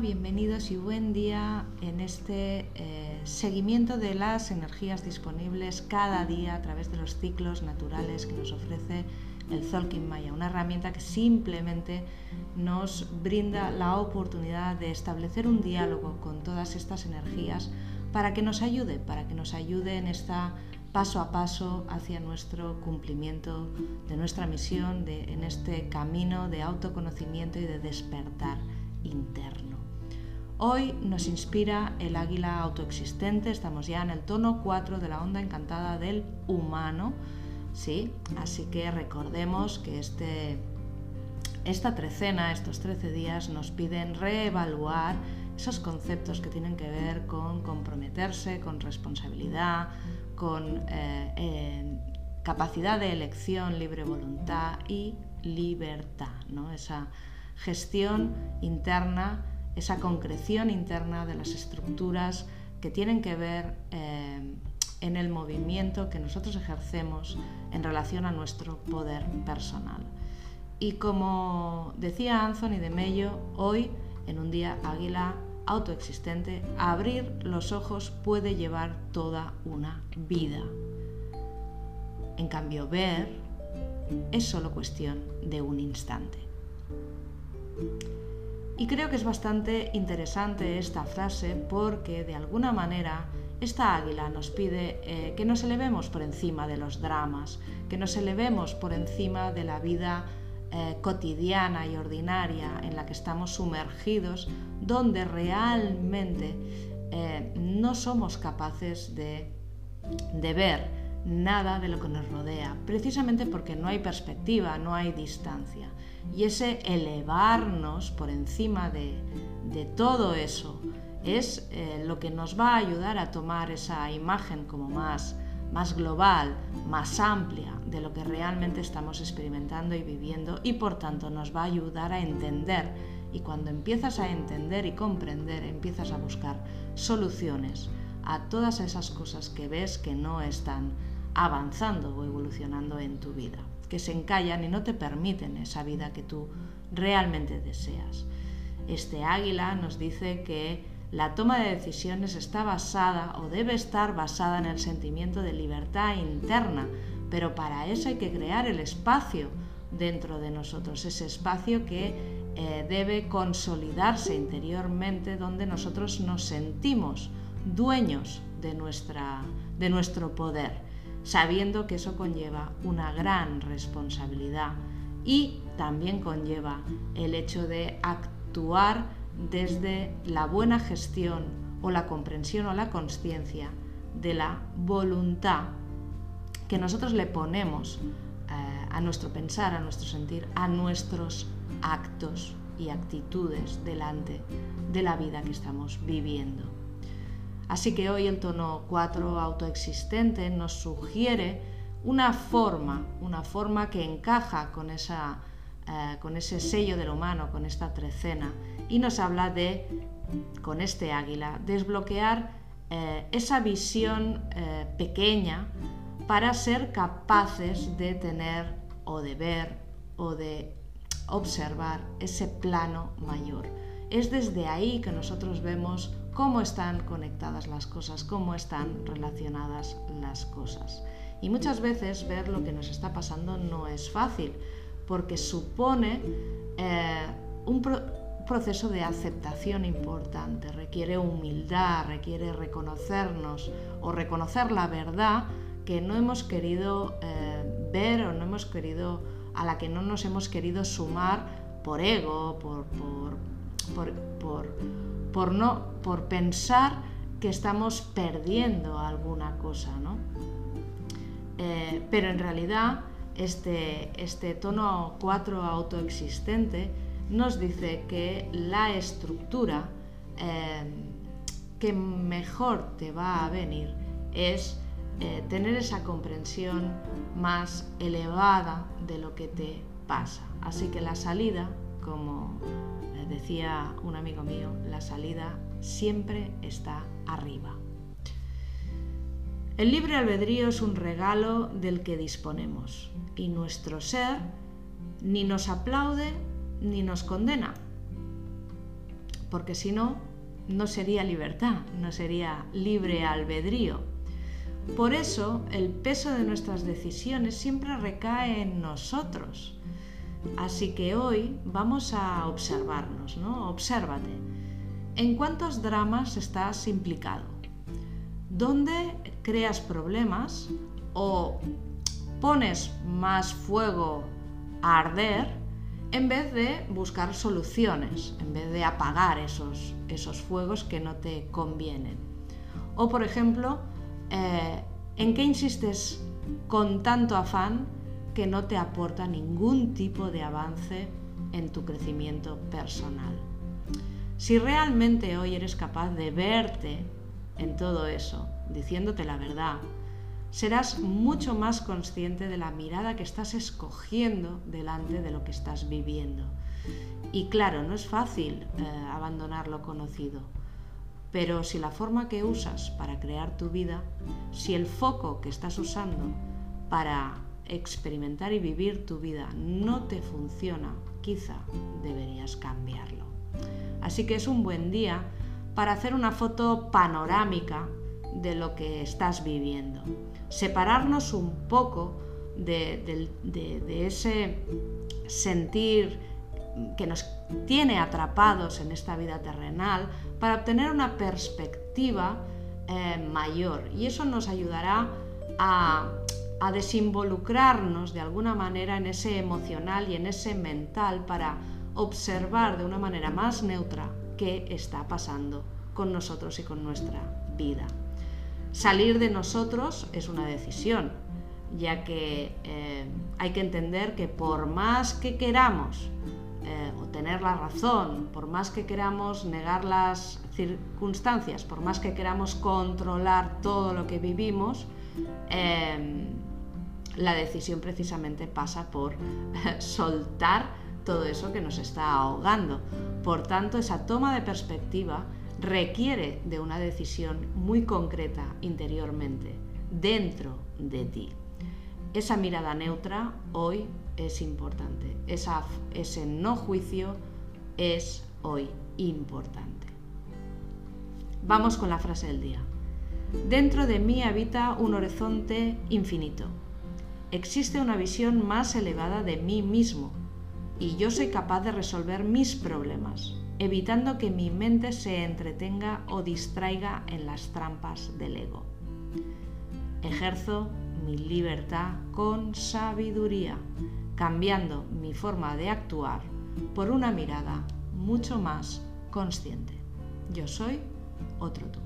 Bienvenidos y buen día en este eh, seguimiento de las energías disponibles cada día a través de los ciclos naturales que nos ofrece el Zolkin Maya, una herramienta que simplemente nos brinda la oportunidad de establecer un diálogo con todas estas energías para que nos ayude, para que nos ayude en esta paso a paso hacia nuestro cumplimiento de nuestra misión, en este camino de autoconocimiento y de despertar interno. Hoy nos inspira el águila autoexistente, estamos ya en el tono 4 de la onda encantada del humano, ¿sí? Así que recordemos que este, esta trecena, estos 13 días, nos piden reevaluar esos conceptos que tienen que ver con comprometerse, con responsabilidad, con eh, eh, capacidad de elección, libre voluntad y libertad, ¿no? esa gestión interna, esa concreción interna de las estructuras que tienen que ver eh, en el movimiento que nosotros ejercemos en relación a nuestro poder personal. Y como decía Anthony de Mello, hoy, en un día águila autoexistente, abrir los ojos puede llevar toda una vida. En cambio, ver es solo cuestión de un instante. Y creo que es bastante interesante esta frase porque de alguna manera esta águila nos pide eh, que nos elevemos por encima de los dramas, que nos elevemos por encima de la vida eh, cotidiana y ordinaria en la que estamos sumergidos, donde realmente eh, no somos capaces de, de ver nada de lo que nos rodea, precisamente porque no hay perspectiva, no hay distancia. Y ese elevarnos por encima de, todo eso es eh, lo que nos va a ayudar a tomar esa imagen como más más global, más amplia de lo que realmente estamos experimentando y viviendo y por tanto nos va a ayudar a entender. Y cuando empiezas a entender y comprender, empiezas a buscar soluciones a todas esas cosas que ves que no están avanzando o evolucionando en tu vida, que se encallan y no te permiten esa vida que tú realmente deseas. Este águila nos dice que la toma de decisiones está basada o debe estar basada en el sentimiento de libertad interna, pero para eso hay que crear el espacio dentro de nosotros, ese espacio que eh, debe consolidarse interiormente donde nosotros nos sentimos dueños de, nuestra, de nuestro poder, sabiendo que eso conlleva una gran responsabilidad y también conlleva el hecho de actuar desde la buena gestión o la comprensión o la conciencia de la voluntad que nosotros le ponemos eh, a nuestro pensar, a nuestro sentir, a nuestros actos y actitudes delante de la vida que estamos viviendo. Así que hoy el tono 4 autoexistente nos sugiere una forma, una forma que encaja con esa eh, con ese sello del humano, con esta trecena, y nos habla de, con este águila, desbloquear eh, esa visión eh, pequeña para ser capaces de tener o de ver o de observar ese plano mayor. Es desde ahí que nosotros vemos cómo están conectadas las cosas, cómo están relacionadas las cosas. Y muchas veces ver lo que nos está pasando no es fácil, porque supone eh, un proceso de aceptación importante, requiere humildad, requiere reconocernos o reconocer la verdad que no hemos querido eh, ver o no hemos querido, a la que no nos hemos querido sumar por ego, por, por, no, por pensar que estamos perdiendo alguna cosa, ¿no? Eh, pero en realidad este, este tono 4 autoexistente nos dice que la estructura eh, que mejor te va a venir es eh, tener esa comprensión más elevada de lo que te pasa. Así que la salida, como decía un amigo mío, la salida siempre está arriba. El libre albedrío es un regalo del que disponemos y nuestro ser ni nos aplaude ni nos condena. porque si no, no sería libertad, no sería libre albedrío. Por eso el peso de nuestras decisiones siempre recae en nosotros. Así que hoy vamos a observarnos, ¿no? Obsérvate. ¿En cuántos dramas estás implicado? ¿Dónde creas problemas o pones más fuego a arder en vez de buscar soluciones, en vez de apagar esos, esos fuegos que no te convienen? O, por ejemplo, eh, ¿en qué insistes con tanto afán que no te aporta ningún tipo de avance en tu crecimiento personal? Si realmente hoy eres capaz de verte en todo eso, diciéndote la verdad, serás mucho más consciente de la mirada que estás escogiendo delante de lo que estás viviendo. Y claro, no es fácil eh, abandonar lo conocido, pero si la forma que usas para crear tu vida, si el foco que estás usando para experimentar y vivir tu vida no te funciona, quizá deberías cambiarlo. Así que es un buen día para hacer una foto panorámica de lo que estás viviendo. Separarnos un poco de, ese sentir que nos tiene atrapados en esta vida terrenal para obtener una perspectiva eh, mayor. Y eso nos ayudará a, a desinvolucrarnos de alguna manera en ese emocional y en ese mental para observar de una manera más neutra qué está pasando con nosotros y con nuestra vida. Salir de nosotros es una decisión, ya que eh, hay que entender que por más que queramos eh, tener la razón, por más que queramos negar las circunstancias, por más que queramos controlar todo lo que vivimos, em, la decisión precisamente pasa por soltar todo eso que nos está ahogando. Por tanto, esa toma de perspectiva requiere de una decisión muy concreta interiormente, dentro de ti. Esa mirada neutra hoy es importante, ese no juicio es hoy importante. Vamos con la frase del día. Dentro de mí habita un horizonte infinito existe una visión más elevada de mí mismo y yo soy capaz de resolver mis problemas, evitando que mi mente se entretenga o distraiga en las trampas del ego. Ejerzo mi libertad con sabiduría, cambiando mi forma de actuar por una mirada mucho más consciente. Yo soy otro tú.